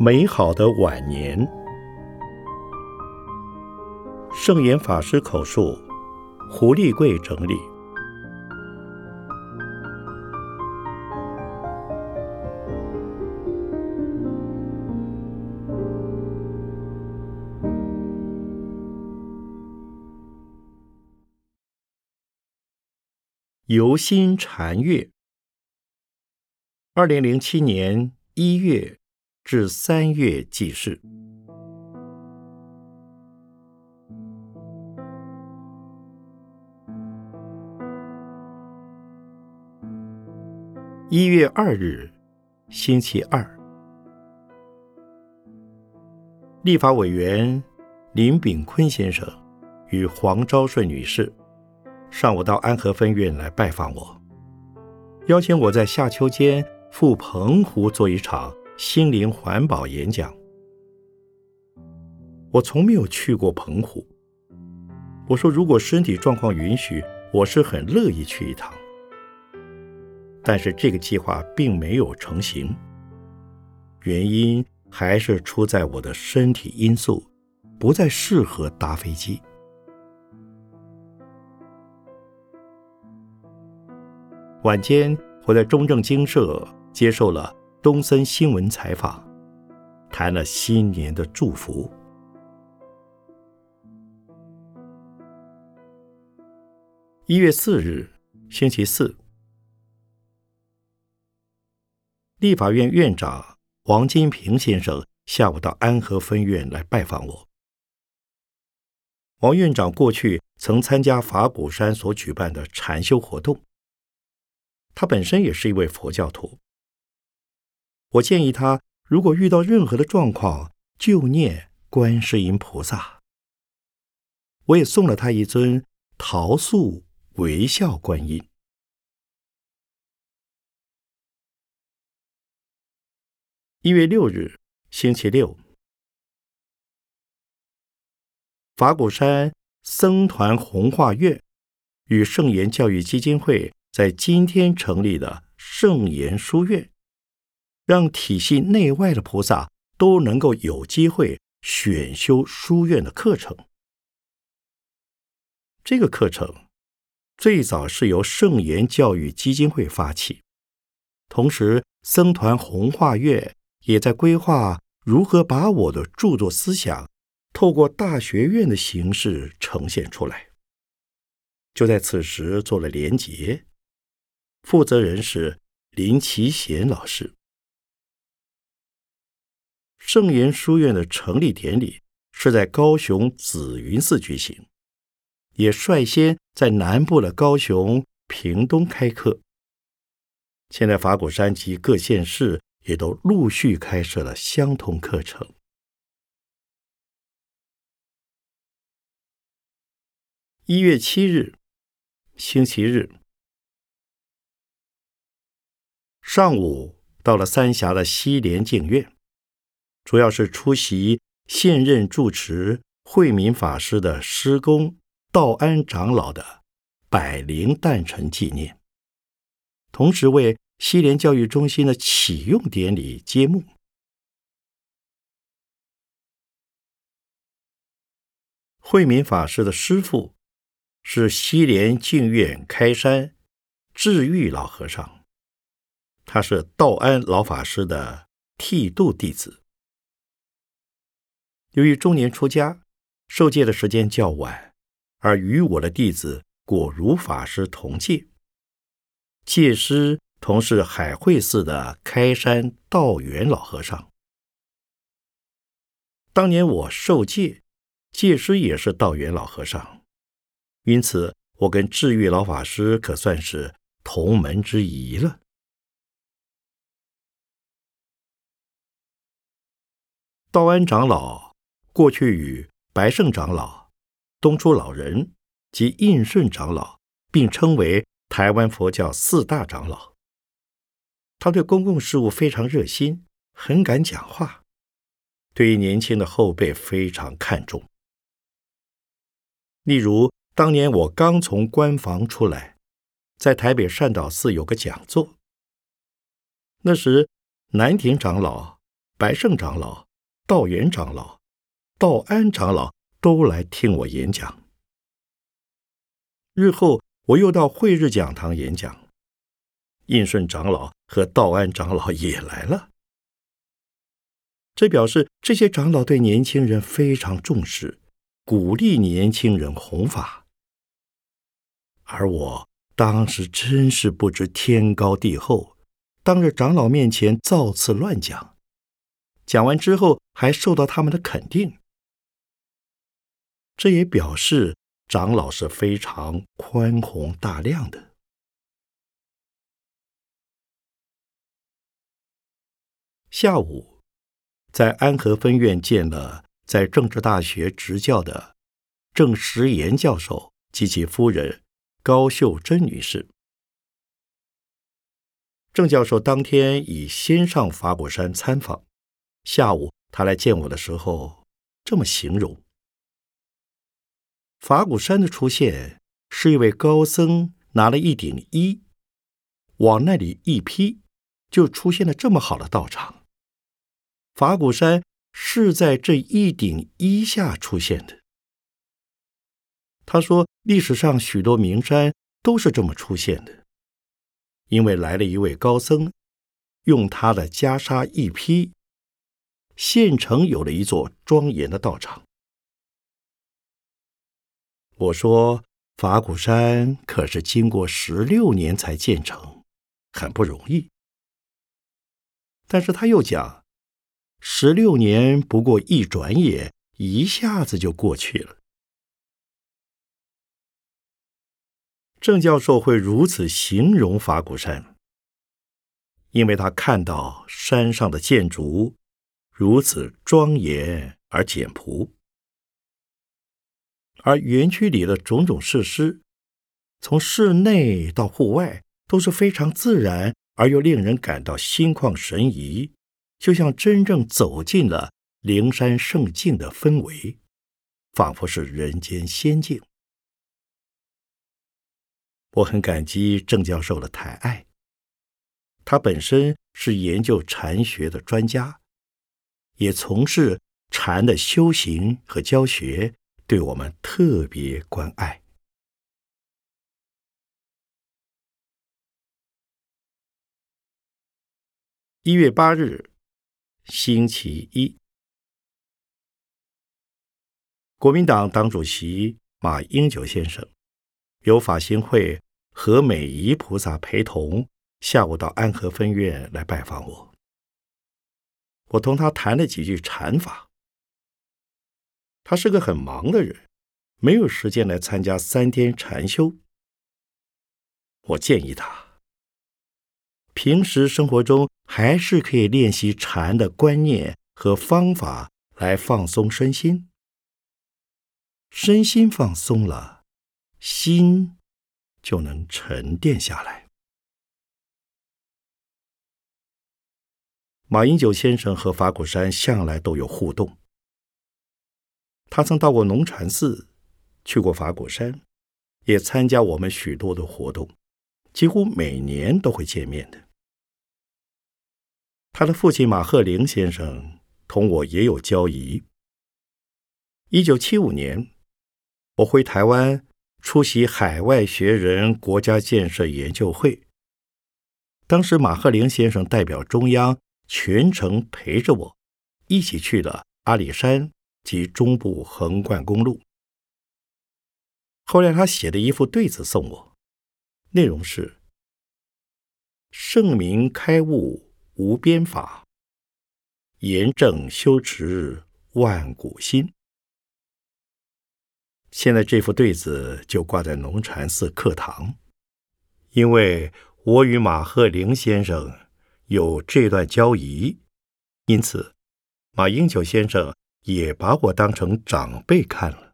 美好的晚年。圣严法师口述，胡立贵整理。游心禅月，二零零七年一月至三月记事。一月二日，星期二，立法委员林炳坤先生与黄昭顺女士。上午到安和分院来拜访我，邀请我在夏秋间赴澎湖做一场心灵环保演讲。我从没有去过澎湖，我说如果身体状况允许，我是很乐意去一趟。但是这个计划并没有成型，原因还是出在我的身体因素，不再适合搭飞机。晚间，我在中正精舍接受了东森新闻采访，谈了新年的祝福。一月四日，星期四，立法院院长王金平先生下午到安和分院来拜访我。王院长过去曾参加法鼓山所举办的禅修活动。他本身也是一位佛教徒。我建议他，如果遇到任何的状况，就念观世音菩萨。我也送了他一尊陶塑微笑观音。一月六日，星期六，法鼓山僧团弘化院与圣言教育基金会。在今天成立的圣严书院，让体系内外的菩萨都能够有机会选修书院的课程。这个课程最早是由圣严教育基金会发起，同时僧团弘化院也在规划如何把我的著作思想透过大学院的形式呈现出来。就在此时做了连结。负责人是林奇贤老师。圣严书院的成立典礼是在高雄紫云寺举行，也率先在南部的高雄、屏东开课。现在法鼓山及各县市也都陆续开设了相同课程。一月七日，星期日。上午到了三峡的西莲净院，主要是出席现任住持慧敏法师的师公道安长老的百灵诞辰纪念，同时为西莲教育中心的启用典礼揭幕。慧敏法师的师父是西莲净院开山智玉老和尚。他是道安老法师的剃度弟子。由于中年出家，受戒的时间较晚，而与我的弟子果如法师同戒。戒师同是海会寺的开山道元老和尚。当年我受戒，戒师也是道元老和尚，因此我跟智玉老法师可算是同门之谊了。道安长老过去与白胜长老、东初老人及印顺长老并称为台湾佛教四大长老。他对公共事务非常热心，很敢讲话，对于年轻的后辈非常看重。例如，当年我刚从官房出来，在台北善导寺有个讲座，那时南亭长老。白胜长老、道元长老、道安长老都来听我演讲。日后我又到慧日讲堂演讲，印顺长老和道安长老也来了。这表示这些长老对年轻人非常重视，鼓励年轻人弘法。而我当时真是不知天高地厚，当着长老面前造次乱讲，讲完之后还受到他们的肯定，这也表示长老是非常宽宏大量的。下午，在安和分院见了在政治大学执教的郑时岩教授及其夫人。高秀珍女士，郑教授当天已先上法鼓山参访。下午他来见我的时候，这么形容：法鼓山的出现是一位高僧拿了一顶衣，往那里一披，就出现了这么好的道场。法鼓山是在这一顶衣下出现的。他说：“历史上许多名山都是这么出现的，因为来了一位高僧，用他的袈裟一披，县城有了一座庄严的道场。”我说：“法鼓山可是经过十六年才建成，很不容易。”但是他又讲：“十六年不过一转眼，一下子就过去了。”郑教授会如此形容法鼓山，因为他看到山上的建筑如此庄严而简朴，而园区里的种种设施，从室内到户外都是非常自然而又令人感到心旷神怡，就像真正走进了灵山圣境的氛围，仿佛是人间仙境。我很感激郑教授的抬爱。他本身是研究禅学的专家，也从事禅的修行和教学，对我们特别关爱。一月八日，星期一，国民党党主席马英九先生。由法新会和美仪菩萨陪同，下午到安和分院来拜访我。我同他谈了几句禅法。他是个很忙的人，没有时间来参加三天禅修。我建议他，平时生活中还是可以练习禅的观念和方法来放松身心。身心放松了。心就能沉淀下来。马英九先生和法鼓山向来都有互动。他曾到过龙禅寺，去过法鼓山，也参加我们许多的活动，几乎每年都会见面的。他的父亲马鹤龄先生同我也有交谊。一九七五年，我回台湾。出席海外学人国家建设研究会，当时马鹤龄先生代表中央全程陪着我，一起去了阿里山及中部横贯公路。后来他写的一副对子送我，内容是：“圣明开悟无边法，严正修持万古心。”现在这副对子就挂在龙禅寺课堂，因为我与马鹤龄先生有这段交谊，因此马英九先生也把我当成长辈看了。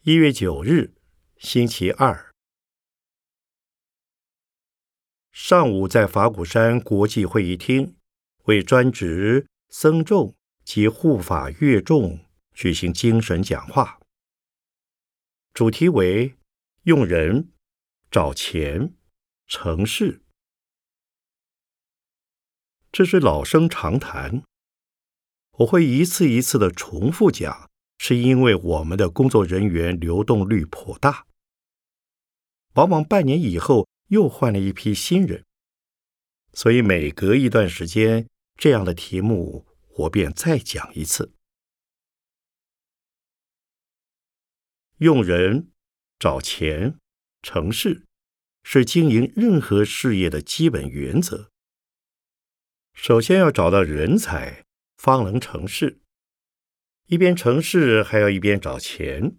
一月九日，星期二，上午在法鼓山国际会议厅。为专职僧众及护法乐众举行精神讲话，主题为“用人、找钱、城市。这是老生常谈，我会一次一次的重复讲，是因为我们的工作人员流动率颇大，往往半年以后又换了一批新人，所以每隔一段时间，这样的题目我便再讲一次。用人、找钱、成事，是经营任何事业的基本原则。首先要找到人才，方能成事。一边成事，还要一边找钱。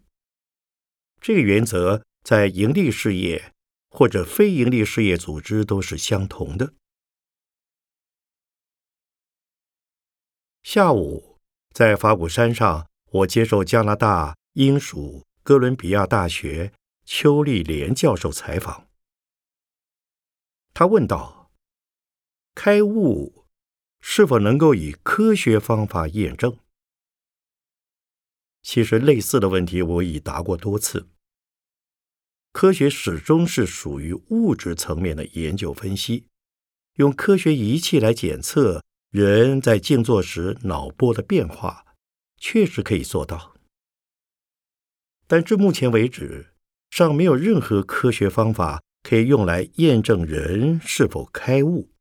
这个原则在盈利事业或者非盈利事业组织都是相同的。下午在法鼓山上，我接受加拿大英属哥伦比亚大学邱立莲教授采访。他问道：“开悟。”是否能够以科学方法验证？其实类似的问题我已答过多次。科学始终是属于物质层面的研究分析，用科学仪器来检测人在静坐时脑波的变化，确实可以做到。但至目前为止，尚没有任何科学方法可以用来验证人是否开悟。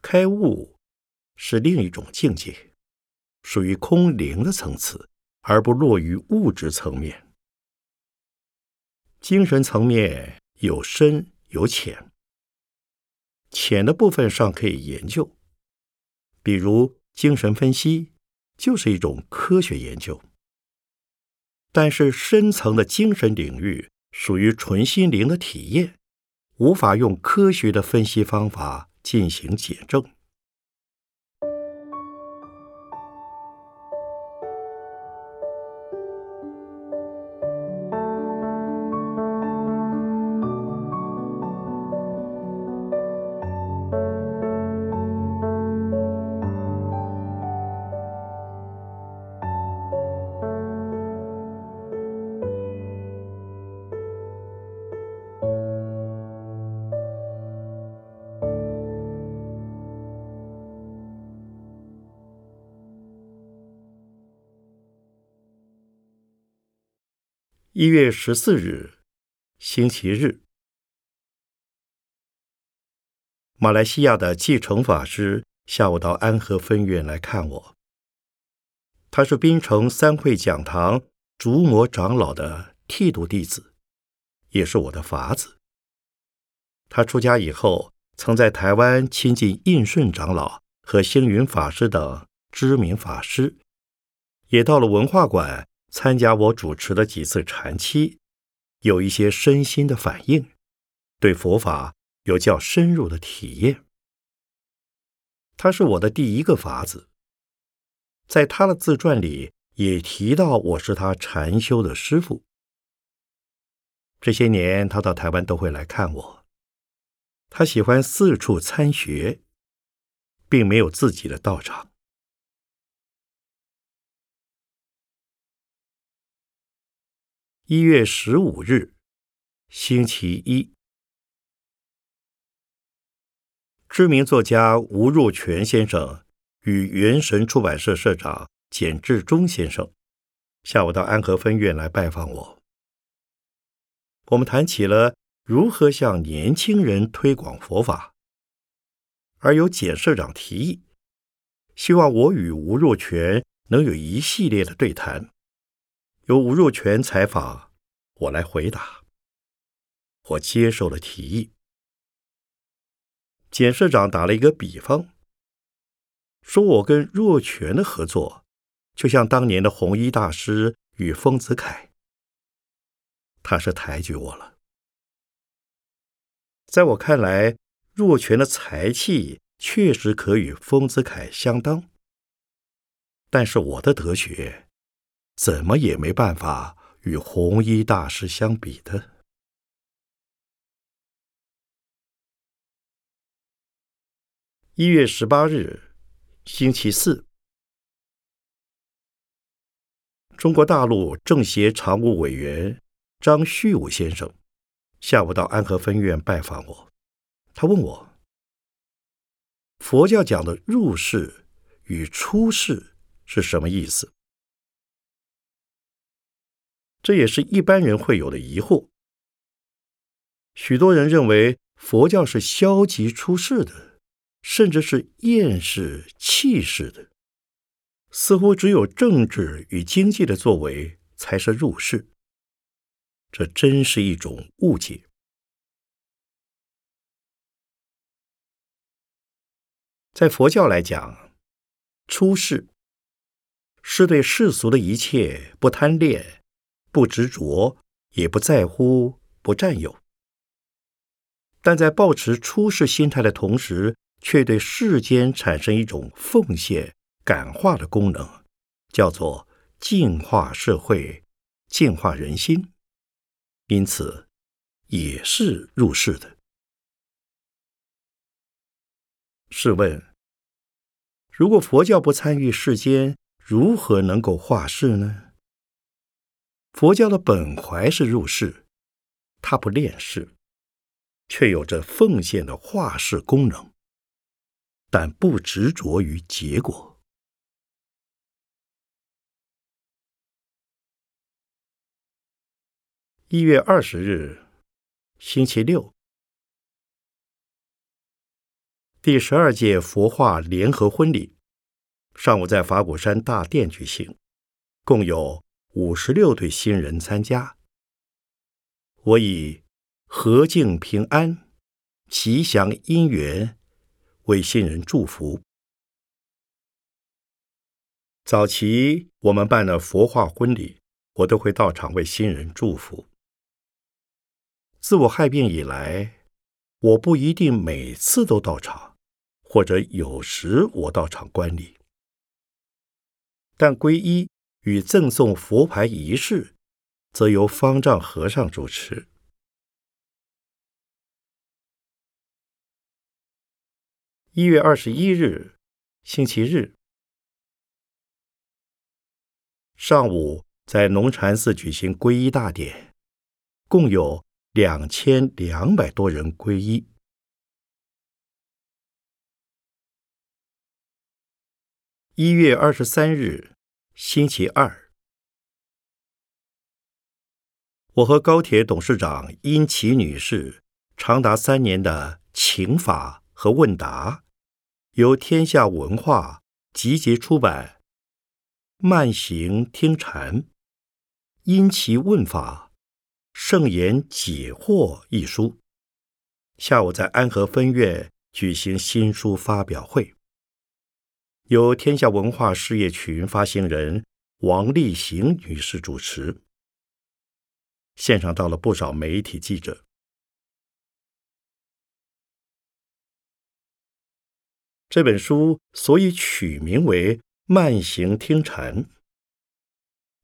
开悟是另一种境界，属于空灵的层次，而不落于物质层面。精神层面有深有浅，浅的部分尚可以研究，比如精神分析就是一种科学研究。但是深层的精神领域属于纯心灵的体验，无法用科学的分析方法。进行解证。一月十四日，星期日，马来西亚的继承法师下午到安和分院来看我。他是槟城三会讲堂竹魔长老的剃度弟子，也是我的法子。他出家以后，曾在台湾亲近印顺长老和星云法师等知名法师，也到了文化馆。参加我主持的几次禅期，有一些身心的反应，对佛法有较深入的体验。他是我的第一个法子，在他的自传里也提到我是他禅修的师傅。这些年他到台湾都会来看我，他喜欢四处参学，并没有自己的道场。一月十五日，星期一。知名作家吴若权先生与元神出版社社长简志忠先生下午到安和分院来拜访我。我们谈起了如何向年轻人推广佛法，而由简社长提议，希望我与吴若权能有一系列的对谈。由吴若权采访，我来回答。我接受了提议。简社长打了一个比方，说我跟若权的合作，就像当年的弘一大师与丰子恺。他是抬举我了。在我看来，若权的才气确实可与丰子恺相当，但是我的德学。怎么也没办法与弘一大师相比的。一月十八日，星期四，中国大陆政协常务委员张旭武先生下午到安和分院拜访我，他问我：佛教讲的入世与出世是什么意思？这也是一般人会有的疑惑。许多人认为佛教是消极出世的，甚至是厌世弃世的，似乎只有政治与经济的作为才是入世。这真是一种误解。在佛教来讲，出世是对世俗的一切不贪恋、不执着，也不在乎、不占有。但在保持出世心态的同时，却对世间产生一种奉献、感化的功能，叫做净化社会、净化人心，因此也是入世的。试问，如果佛教不参与世间，如何能够化世呢？佛教的本怀是入世，它不恋世。却有着奉献的化世功能，但不执着于结果。一月二十日，星期六，第十二届佛化联合婚礼上午在法鼓山大殿举行，共有五十六对新人参加。我以。和敬平安，吉祥姻缘，为新人祝福。早期我们办了佛化婚礼，我都会到场为新人祝福。自我害病以来，我不一定每次都到场，或者有时我到场观礼，但皈依与赠送佛牌仪式，则由方丈和尚主持。一月二十一日，星期日上午，在龙禅寺举行皈依大典，共有两千两百多人皈依。一月二十三日，星期二，我和高铁董事长殷琦女士长达三年的请法和问答。由天下文化集结出版《慢行听禅》，殷琦问法，圣言解惑一书。下午在安和分院举行新书发表会，由天下文化事业群发行人王丽行女士主持。现场到了不少媒体记者。这本书所以取名为《慢行听禅》，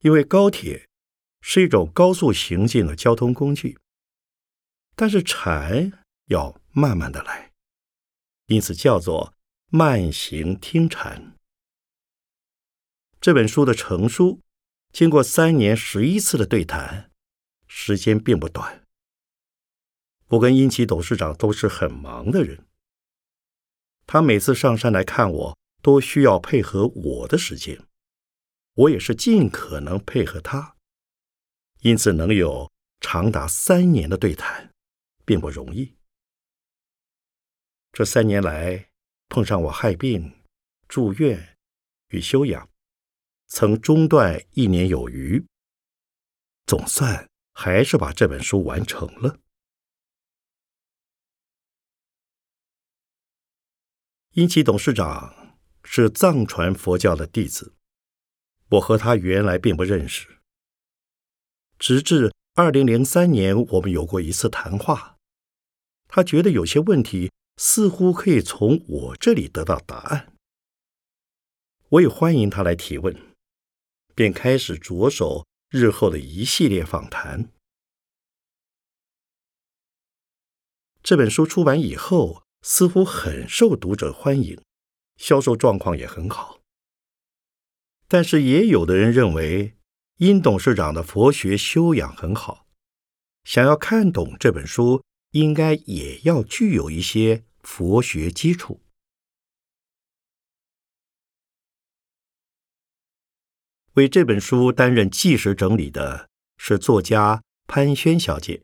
因为高铁是一种高速行进的交通工具，但是禅要慢慢的来，因此叫做《慢行听禅》。这本书的成书经过三年十一次的对谈，时间并不短。我跟英奇董事长都是很忙的人。他每次上山来看我，都需要配合我的时间，我也是尽可能配合他，因此能有长达三年的对谈，并不容易。这三年来，碰上我害病、住院与休养，曾中断一年有余，总算还是把这本书完成了。因其董事长是藏传佛教的弟子，我和他原来并不认识。直至二零零三年，我们有过一次谈话，他觉得有些问题似乎可以从我这里得到答案。我也欢迎他来提问，便开始着手日后的一系列访谈。这本书出版以后。似乎很受读者欢迎，销售状况也很好。但是也有的人认为，殷董事长的佛学修养很好，想要看懂这本书，应该也要具有一些佛学基础。为这本书担任纪实整理的是作家潘轩小姐，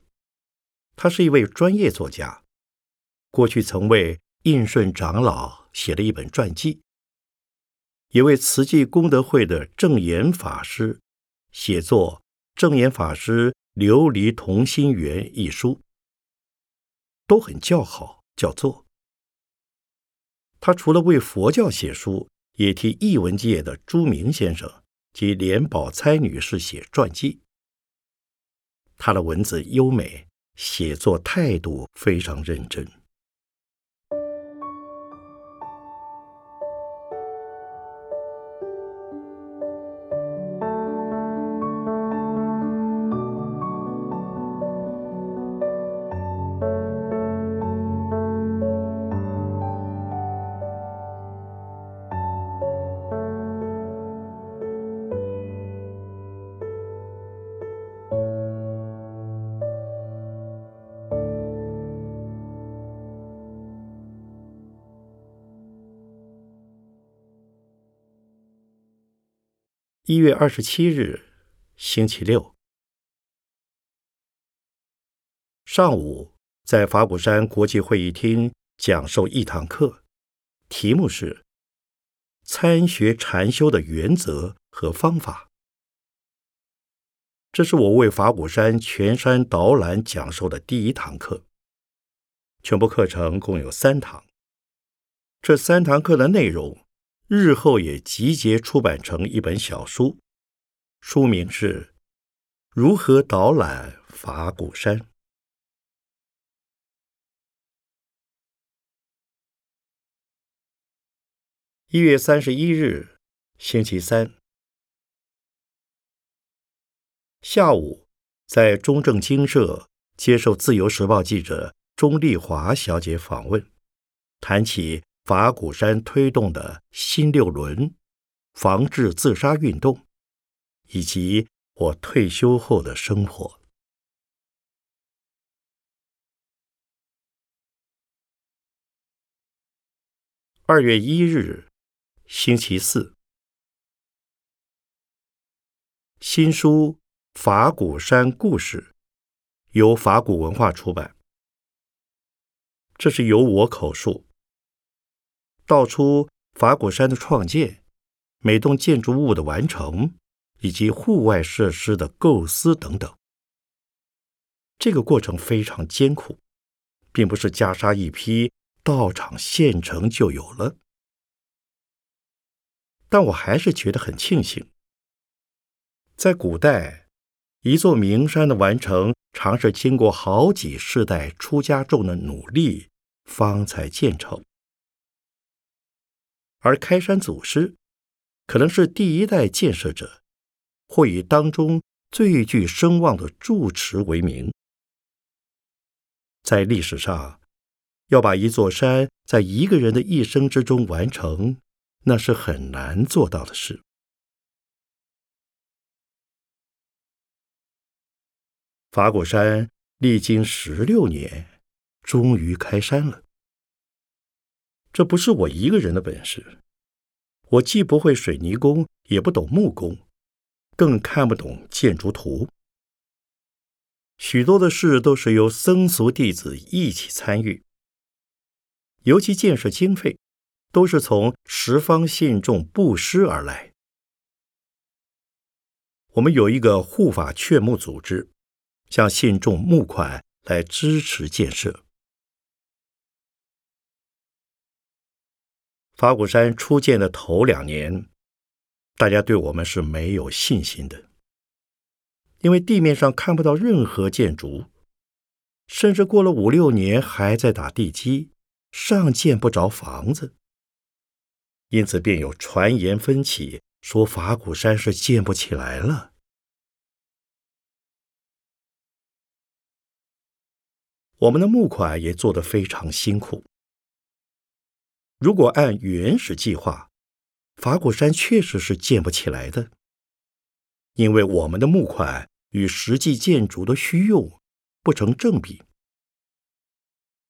她是一位专业作家，过去曾为应顺长老写了一本传记，也为慈济功德会的正言法师写作《正言法师琉璃同心圆》一书，都很叫好叫座。他除了为佛教写书，也替译文界的朱明先生。及连宝钗女士写传记，他的文字优美，写作态度非常认真。一月二十七日，星期六上午，在法鼓山国际会议厅讲授一堂课，题目是“参学禅修的原则和方法”。这是我为法鼓山全山导览讲授的第一堂课。全部课程共有三堂，这三堂课的内容。日后也集结出版成一本小书，书名是《如何导览法鼓山》。一月三十一日，星期三下午，在中正精舍接受《自由时报》记者钟丽华小姐访问，谈起。法鼓山推动的新六轮防治自杀运动，以及我退休后的生活。二月一日，星期四，新书《法鼓山故事》由法鼓文化出版，这是由我口述。道出法鼓山的创建、每栋建筑物的完成以及户外设施的构思等等。这个过程非常艰苦，并不是袈裟一披，道场现成就有了。但我还是觉得很庆幸，在古代，一座名山的完成，常是经过好几世代出家众的努力，方才建成。而开山祖师可能是第一代建设者，或以当中最具声望的住持为名。在历史上，要把一座山在一个人的一生之中完成，那是很难做到的事。法鼓山历经十六年，终于开山了。这不是我一个人的本事，我既不会水泥工，也不懂木工，更看不懂建筑图。许多的事都是由僧俗弟子一起参与，尤其建设经费，都是从十方信众布施而来。我们有一个护法劝募组织，向信众募款来支持建设。法鼓山初建的头两年，大家对我们是没有信心的，因为地面上看不到任何建筑，甚至过了五六年还在打地基，尚见不着房子。因此便有传言分起，说法鼓山是建不起来了。我们的募款也做得非常辛苦。如果按原始计划，法鼓山确实是建不起来的，因为我们的木块与实际建筑的需用不成正比。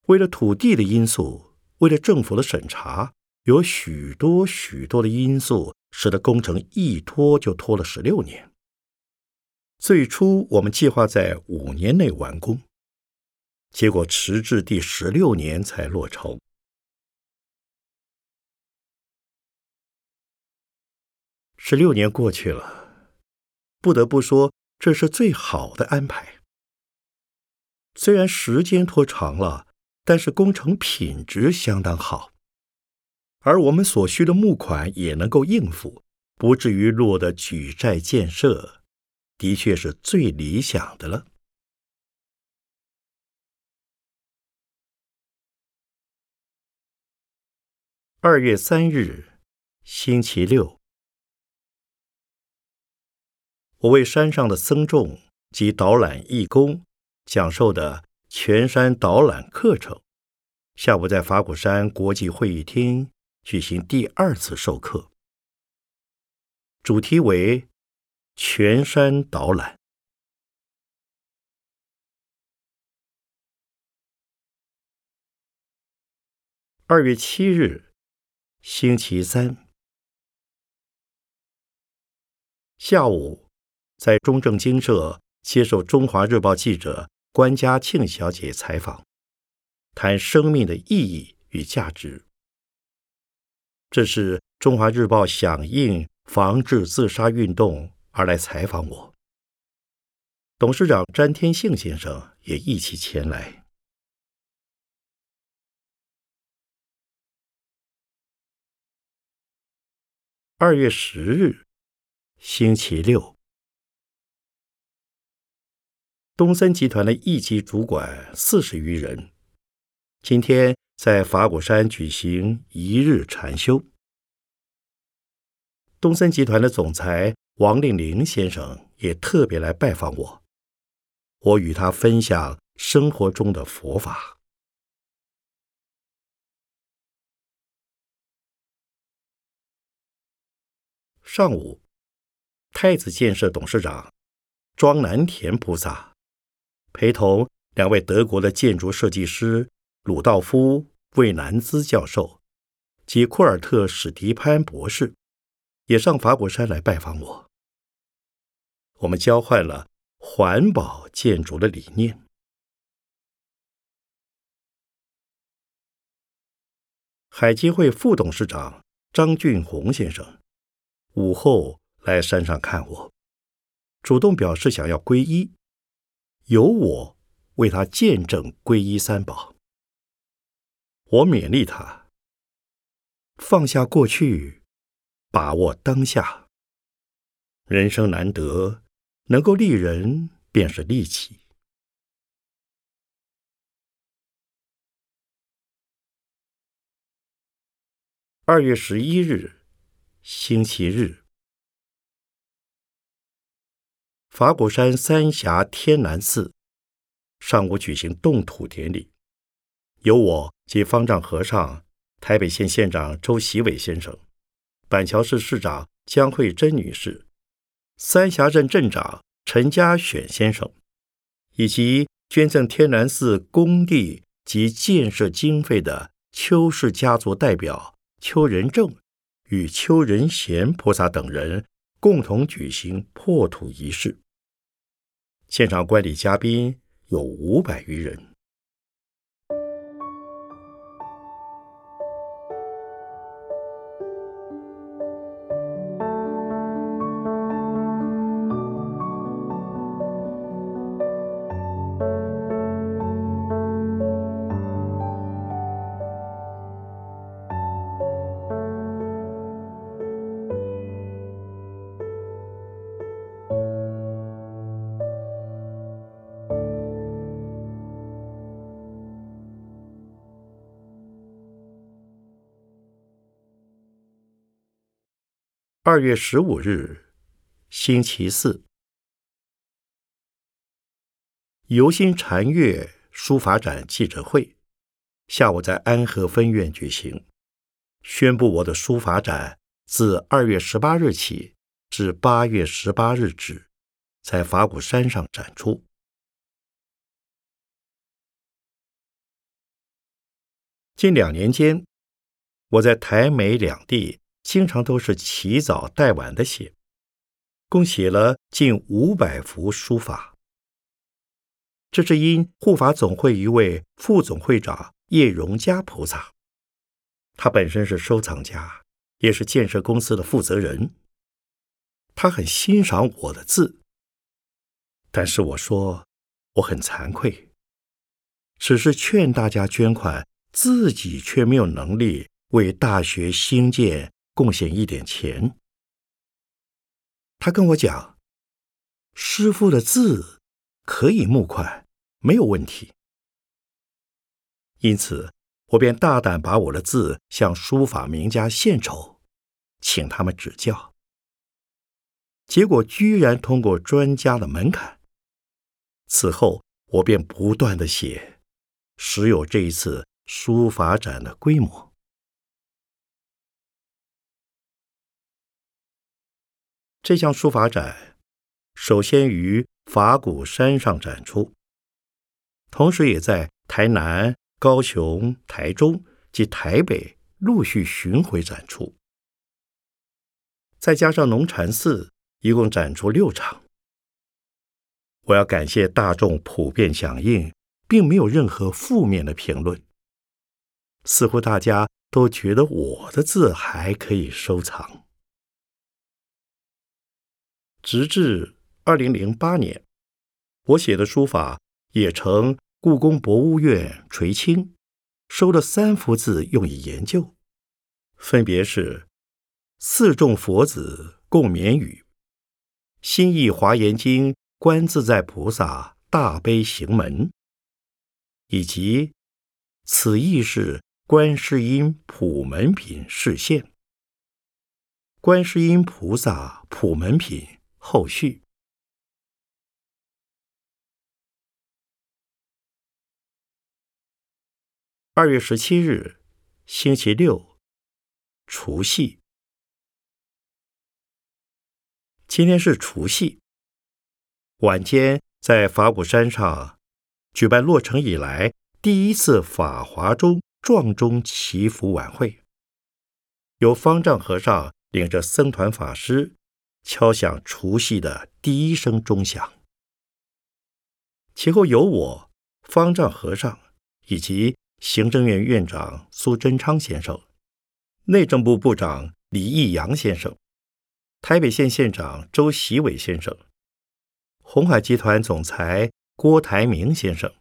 为了土地的因素，为了政府的审查，有许多许多的因素，使得工程一拖就拖了十六年。最初我们计划在五年内完工，结果迟至第十六年才落成。十六年过去了，不得不说这是最好的安排。虽然时间拖长了。但是工程品质相当好，而我们所需的募款也能够应付，不至于落得举债建设，的确是最理想的了。二月三日，星期六，我为山上的僧众及导览义工讲授的。全山导览课程，下午在法鼓山国际会议厅举行第二次授课，主题为全山导览。二月七日，星期三下午，在中正经社接受中华日报记者。关嘉庆小姐采访，谈生命的意义与价值。这是《中华日报》响应防治自杀运动而来采访我。董事长詹天庆先生也一起前来。二月十日，星期六。东森集团的一级主管四十余人，今天在法鼓山举行一日禅修。东森集团的总裁王令玲先生也特别来拜访我，我与他分享生活中的佛法。上午，太子建设董事长庄南田菩萨。陪同两位德国的建筑设计师鲁道夫·魏南兹教授及库尔特·史迪潘博士，也上法鼓山来拜访我。我们交换了环保建筑的理念。海基会副董事长张俊宏先生午后来山上看我，主动表示想要皈依。由我为他见证皈依三宝。我勉励他放下过去，把握当下。人生难得，能够利人便是利己。二月十一日，星期日。法鼓山三峡天南寺上午举行动土典礼，由我及方丈和尚、台北县县长周习伟先生、板桥市市长江惠珍女士、三峡镇镇长陈家选先生，以及捐赠天南寺工地及建设经费的邱氏家族代表邱仁正与邱仁贤菩萨等人。共同举行破土仪式，现场观礼嘉宾有五百余人。二月十五日，星期四，游心禅悦书法展记者会，下午在安和分院举行，宣布我的书法展自二月十八日起至八月十八日止，在法鼓山上展出。近两年间，我在台美两地经常都是起早带晚的写，共写了近五百幅书法。这是因护法总会一位副总会长叶荣嘉菩萨，他本身是收藏家，也是建设公司的负责人。他很欣赏我的字，但是我说我很惭愧，只是劝大家捐款，自己却没有能力为大学兴建贡献一点钱。他跟我讲，师傅的字可以募款，没有问题。因此，我便大胆把我的字向书法名家献丑，请他们指教。结果居然通过专家的门槛。此后，我便不断的写，时有这一次书法展的规模。这项书法展首先于法鼓山上展出，同时也在台南、高雄、台中及台北陆续巡回展出，再加上龙禅寺。一共展出六场。我要感谢大众普遍响应，并没有任何负面的评论。似乎大家都觉得我的字还可以收藏。直至二零零八年，我写的书法也成故宫博物院垂青，收了三幅字用以研究，分别是四众佛子共勉语。新义华严经观自在菩萨大悲行门，以及此亦是观世音普门品示现。观世音菩萨普门品后续。二月十七日，星期六，除夕。今天是除夕，晚间在法鼓山上举办落成以来第一次法华中撞钟祈福晚会，由方丈和尚领着僧团法师敲响除夕的第一声钟响，其后由我方丈和尚以及行政院院长苏贞昌先生、内政部部长李义阳先生。台北县县长周习伟先生，红海集团总裁郭台铭先生，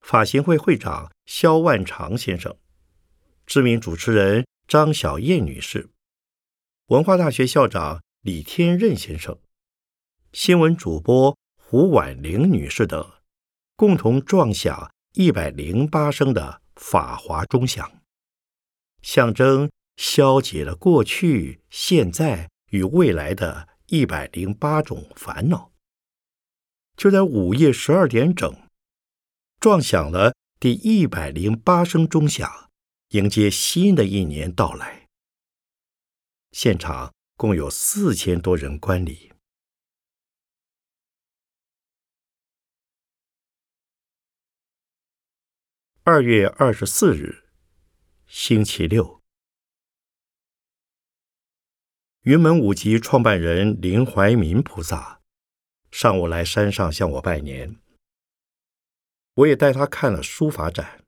法行会会长肖万长先生，知名主持人张小燕女士，文化大学校长李天任先生，新闻主播胡婉玲女士等，共同撞响一百零八声的法华钟响，象征消解了过去、现在。与未来的一百零八种烦恼，就在午夜十二点整，撞响了第一百零八声钟响，迎接新的一年到来。现场共有四千多人观礼。二月二十四日，星期六。云门舞集创办人林怀民菩萨上午来山上向我拜年，我也带他看了书法展。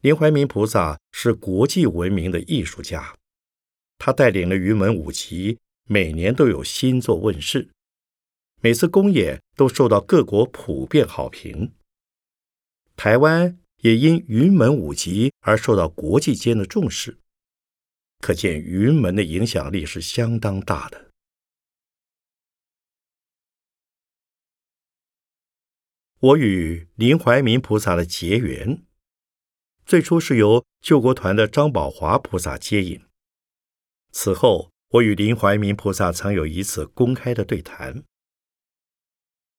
林怀民菩萨是国际闻名的艺术家，他带领了云门舞集，每年都有新作问世，每次公演都受到各国普遍好评。台湾也因云门舞集而受到国际间的重视。可见云门的影响力是相当大的。我与林怀民菩萨的结缘，最初是由救国团的张宝华菩萨接引。此后，我与林怀民菩萨曾有一次公开的对谈。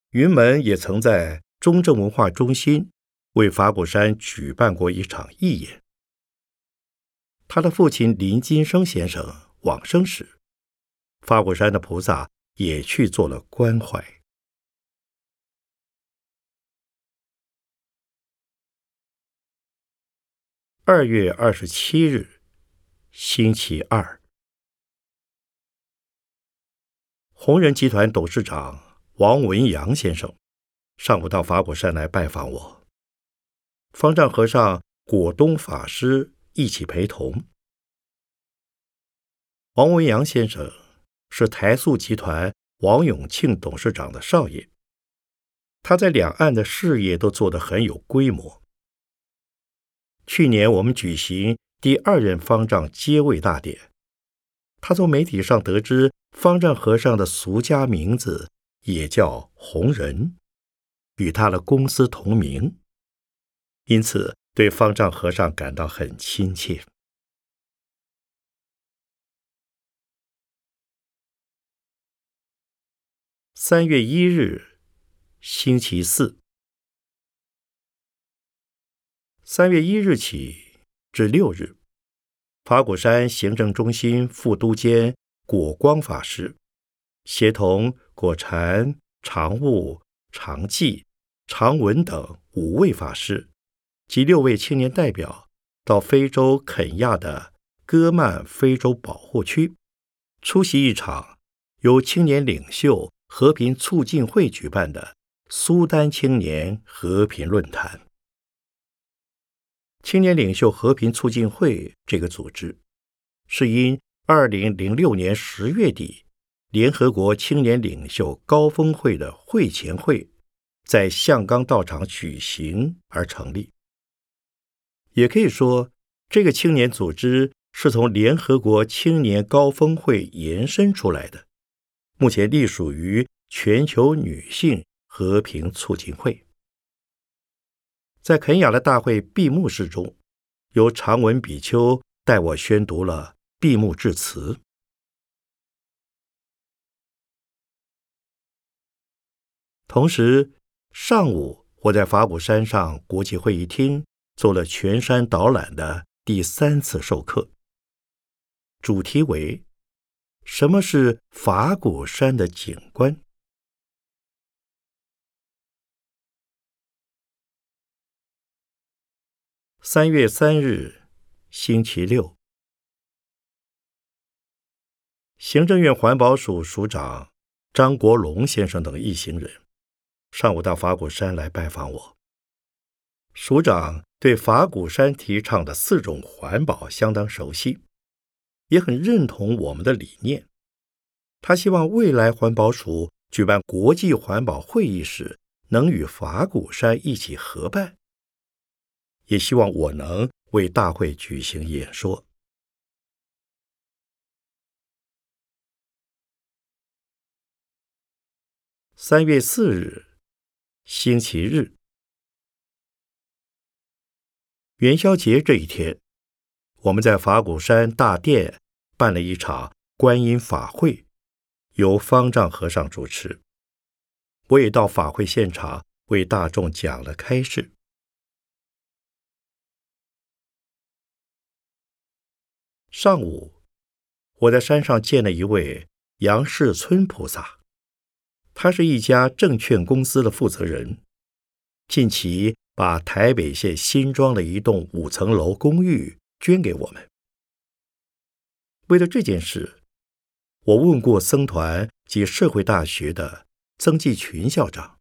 云门也曾在中正文化中心为法鼓山举办过一场义演。他的父亲林金生先生往生时，法鼓山的菩萨也去做了关怀。二月二十七日，星期二。红人集团董事长王文阳先生上午到法鼓山来拜访我，方丈和尚果东法师一起陪同。王文阳先生是台塑集团王永庆董事长的少爷。他在两岸的事业都做得很有规模。去年我们举行第二任方丈接位大典，他从媒体上得知方丈和尚的俗家名字也叫弘仁，与他的公司同名，因此对方丈和尚感到很亲切。三月一日。星期四，三月一日起至六日，法鼓山行政中心副都监果光法师，协同果禅、常务、常寂、常文等五位法师及六位青年代表，到非洲肯亚的戈曼非洲保护区，出席一场由青年领袖和平促进会举办的。苏丹青年和平论坛，青年领袖和平促进会这个组织，是因二零零六年十月底联合国青年领袖高峰会的会前会在象冈道场举行而成立。也可以说，这个青年组织是从联合国青年高峰会延伸出来的，目前隶属于全球女性。和平促进会在肯雅的大会闭幕式中，由长文比丘代我宣读了闭幕致辞。同时，上午我在法鼓山上国际会议厅做了全山导览的第三次授课，主题为“什么是法鼓山的景观”。三月三日，星期六，行政院环保署署长张国龙先生等一行人上午到法鼓山来拜访我。署长对法鼓山提倡的四种环保相当熟悉，也很认同我们的理念。他希望未来环保署举办国际环保会议时，能与法鼓山一起合办。也希望我能为大会举行演说。三月四日，星期日，元宵节这一天，我们在法鼓山大殿办了一场观音法会，由方丈和尚主持。我也到法会现场为大众讲了开示。上午，我在山上见了一位杨氏村菩萨，他是一家证券公司的负责人，近期把台北县新庄的一栋五层楼公寓捐给我们。为了这件事，我问过僧团及社会大学的曾纪群校长，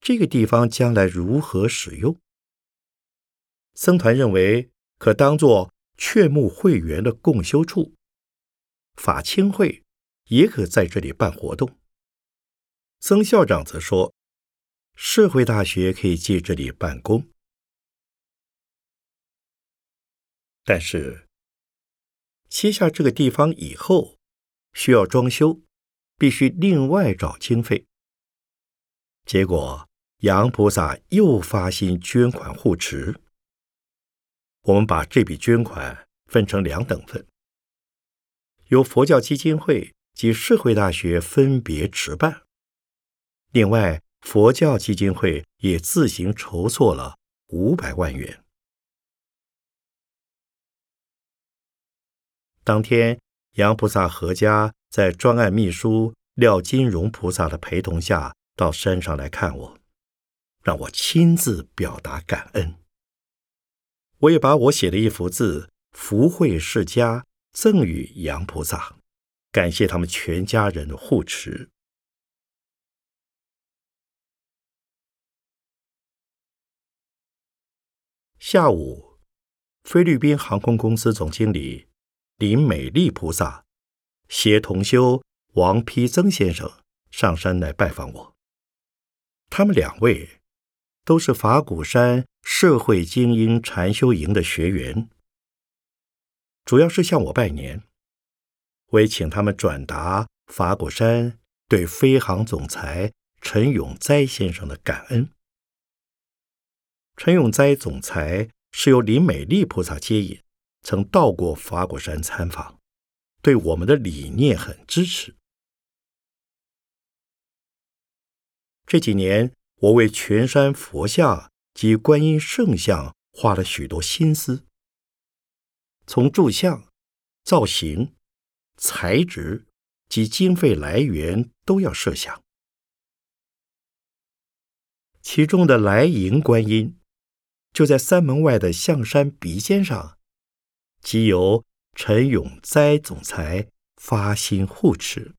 这个地方将来如何使用？僧团认为可当做。劝募会员的共修处，法清会也可在这里办活动。曾校长则说，社会大学可以借这里办公，但是接下这个地方以后需要装修，必须另外找经费。结果杨菩萨又发心捐款护持。我们把这笔捐款分成两等份，由佛教基金会及社会大学分别持办。另外，佛教基金会也自行筹措了五百万元。当天，杨菩萨合家在专案秘书廖金荣菩萨的陪同下，到山上来看我，让我亲自表达感恩。我也把我写的一幅字“福慧世家”赠予杨菩萨，感谢他们全家人的护持。下午，菲律宾航空公司总经理林美丽菩萨携同修王丕曾先生上山来拜访我。他们两位都是法鼓山社会精英禅修营的学员，主要是向我拜年，我也请他们转达法鼓山对飞航总裁陈永哉先生的感恩。陈永哉总裁是由林美丽菩萨接引，曾到过法鼓山参访，对我们的理念很支持。这几年，我为全山佛像及观音圣像花了许多心思，从铸像、造型、材质及经费来源都要设想。其中的来迎观音。就在三门外的象山鼻尖上，即由陈永哉总裁发心护持。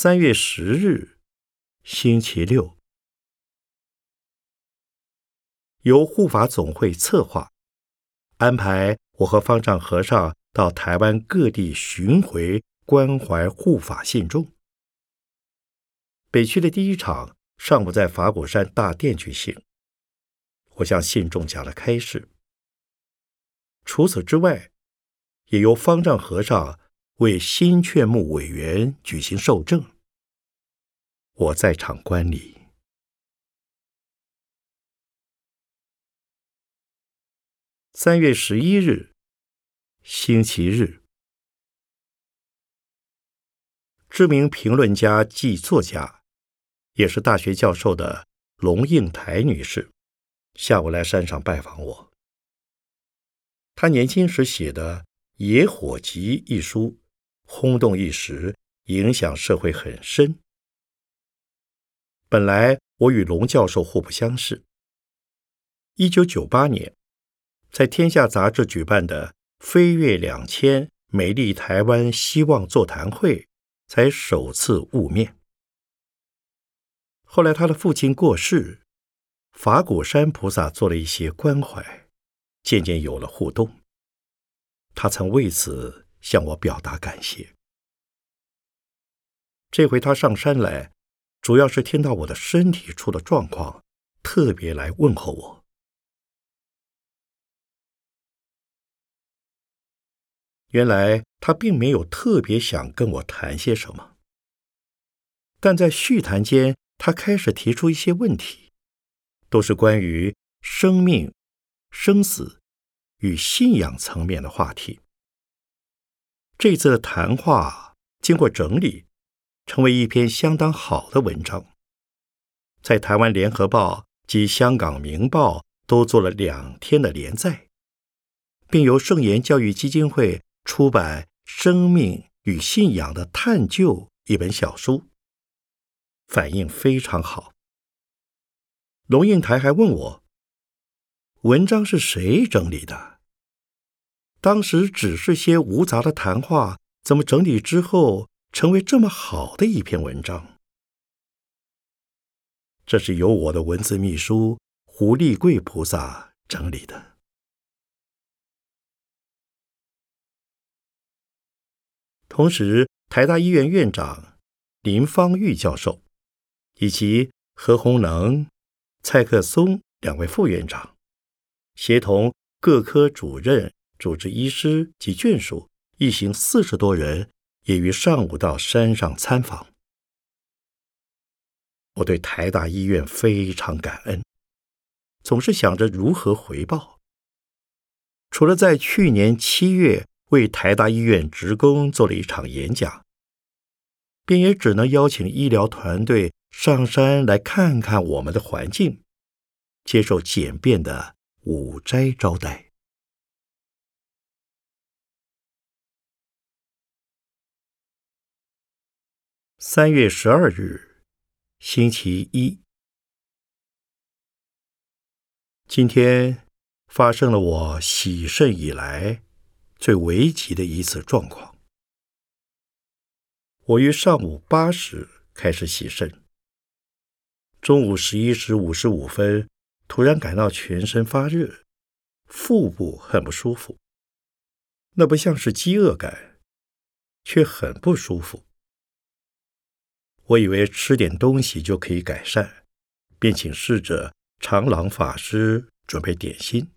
三月十日，星期六，由护法总会策划安排，我和方丈和尚到台湾各地巡回关怀护法信众。北区的第一场上午在法鼓山大殿举行，我向信众讲了开示。除此之外，也由方丈和尚。为新劝募委员举行受证，我在场观礼。三月十一日，星期日，知名评论家暨作家，也是大学教授的龙应台女士，下午来山上拜访我。她年轻时写的《野火集》一书。轰动一时，影响社会很深。本来我与龙教授互不相识。一九九八年，在《天下》杂志举办的“飞跃两千，美丽台湾希望”座谈会，才首次晤面。后来他的父亲过世，法鼓山菩萨做了一些关怀，渐渐有了互动。他曾为此。向我表达感谢。这回他上山来，主要是听到我的身体出了状况，特别来问候我。原来他并没有特别想跟我谈些什么，但在叙谈间，他开始提出一些问题，都是关于生命、生死与信仰层面的话题。这次的谈话经过整理，成为一篇相当好的文章，在台湾联合报及香港明报都做了两天的连载，并由圣言教育基金会出版《生命与信仰的探究》一本小书，反应非常好。龙应台还问我，文章是谁整理的？当时只是些无杂的谈话，怎么整理之后成为这么好的一篇文章？这是由我的文字秘书胡立贵菩萨整理的。同时，台大医院院长林芳玉教授以及何鸿能、蔡克松两位副院长，协同各科主任。主治医师及眷属一行四十多人，也于上午到山上参访。我对台大医院非常感恩，总是想着如何回报。除了在去年七月为台大医院职工做了一场演讲，便也只能邀请医疗团队上山来看看我们的环境，接受简便的午斋招待。三月十二日，星期一，今天。发生了我洗肾以来最危急的一次状况。我于上午八时开始洗肾，中午十一时五十五分突然感到全身发热，腹部很不舒服。那不像是饥饿感，却很不舒服。我以为吃点东西就可以改善，便请侍者长朗法师准备点心。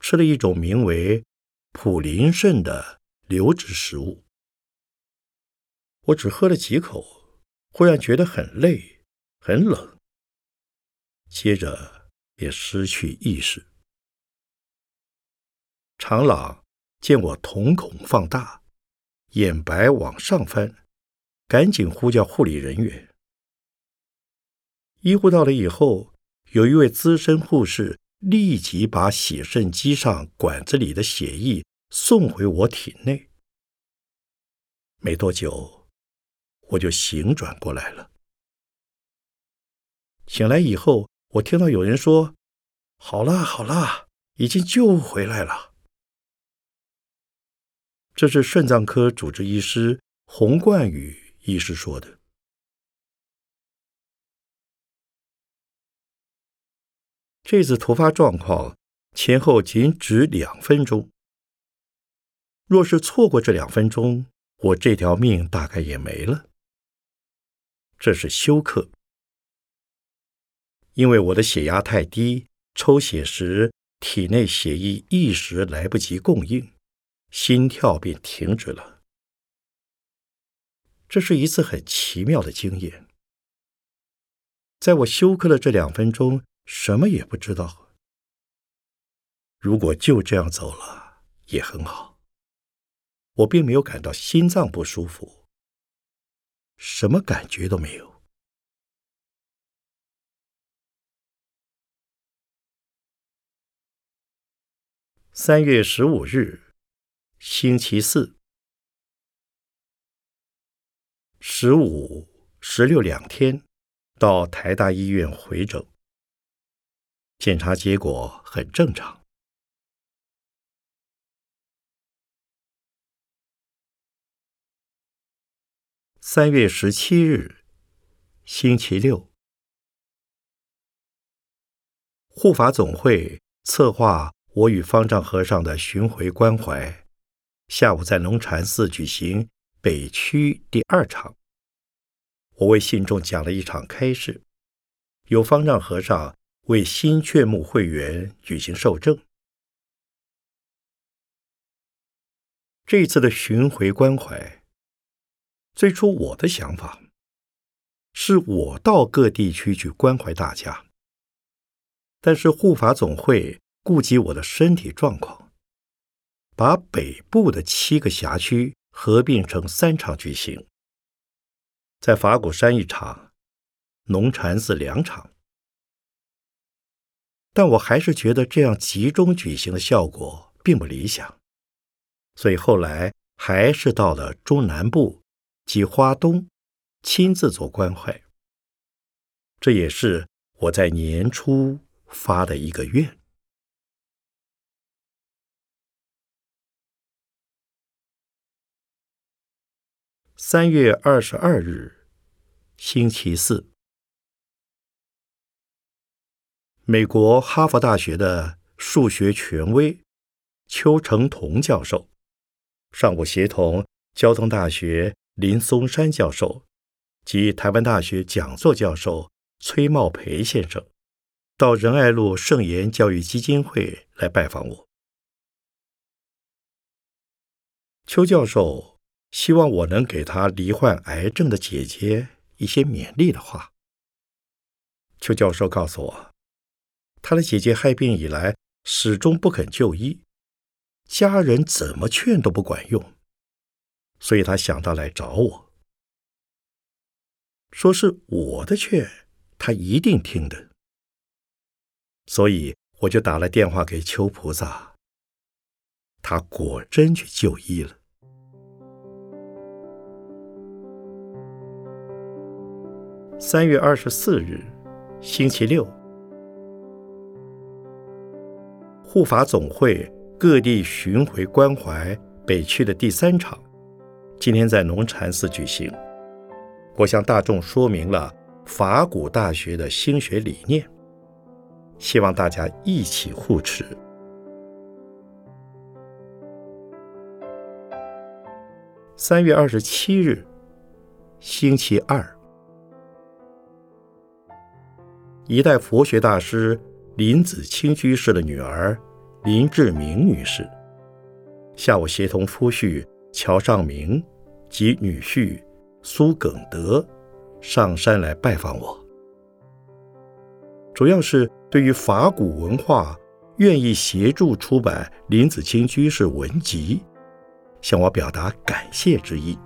吃了一种名为普林肾的流质食物，我只喝了几口，忽然觉得很累、很冷，接着也失去意识。长朗见我瞳孔放大，眼白往上翻，赶紧呼叫护理人员。医护到了以后，有一位资深护士。立即把洗肾机上管子里的血液送回我体内。没多久，我就醒转过来了。醒来以后，我听到有人说：“好了，好了，已经救回来了。”这是肾脏科主治医师洪冠宇医师说的。这次突发状况前后仅止两分钟，若是错过这两分钟，我这条命大概也没了。这是休克，因为我的血压太低，抽血时体内血液一时来不及供应，心跳便停止了。这是一次很奇妙的经验，在我休克的这两分钟。什么也不知道。如果就这样走了也很好，我并没有感到心脏不舒服，什么感觉都没有。三月十五日，星期四，十五、十六两天，到台大医院回诊。检查结果很正常。三月十七日，星期六，护法总会策划我与方丈和尚的巡回关怀，下午在龙禅寺举行北区第二场。我为信众讲了一场开示，有方丈和尚。为新雀目会员举行受证。这次的巡回关怀，最初我的想法是我到各地区去关怀大家，但是护法总会顾及我的身体状况，把北部的七个辖区合并成三场举行，在法鼓山一场，农禅寺两场。但我还是觉得这样集中举行的效果并不理想，所以后来还是到了中南部及花东，亲自做关怀。这也是我在年初发的一个愿。三月二十二日，星期四。美国哈佛大学的数学权威邱成桐教授，上午协同交通大学林松山教授及台湾大学讲座教授崔茂培先生，到仁爱路圣言教育基金会来拜访我。邱教授希望我能给他罹患癌症的姐姐一些勉励的话，邱教授告诉我，他的姐姐害病以来始终不肯就医，家人怎么劝都不管用，所以他想到来找我，说是我的劝，他一定听的。所以我就打了电话给邱菩萨，他果真去就医了。三月二十四日，星期六，护法总会各地巡回关怀北区的第三场，今天在农禅寺举行。我向大众说明了法古大学的兴学理念，希望大家一起护持。三月二十七日，星期二。一代佛学大师林子清居士的女儿林志明女士，下午协同夫婿乔尚明及女婿苏耿德上山来拜访我，主要是对于法古文化愿意协助出版林子清居士文集，向我表达感谢之意。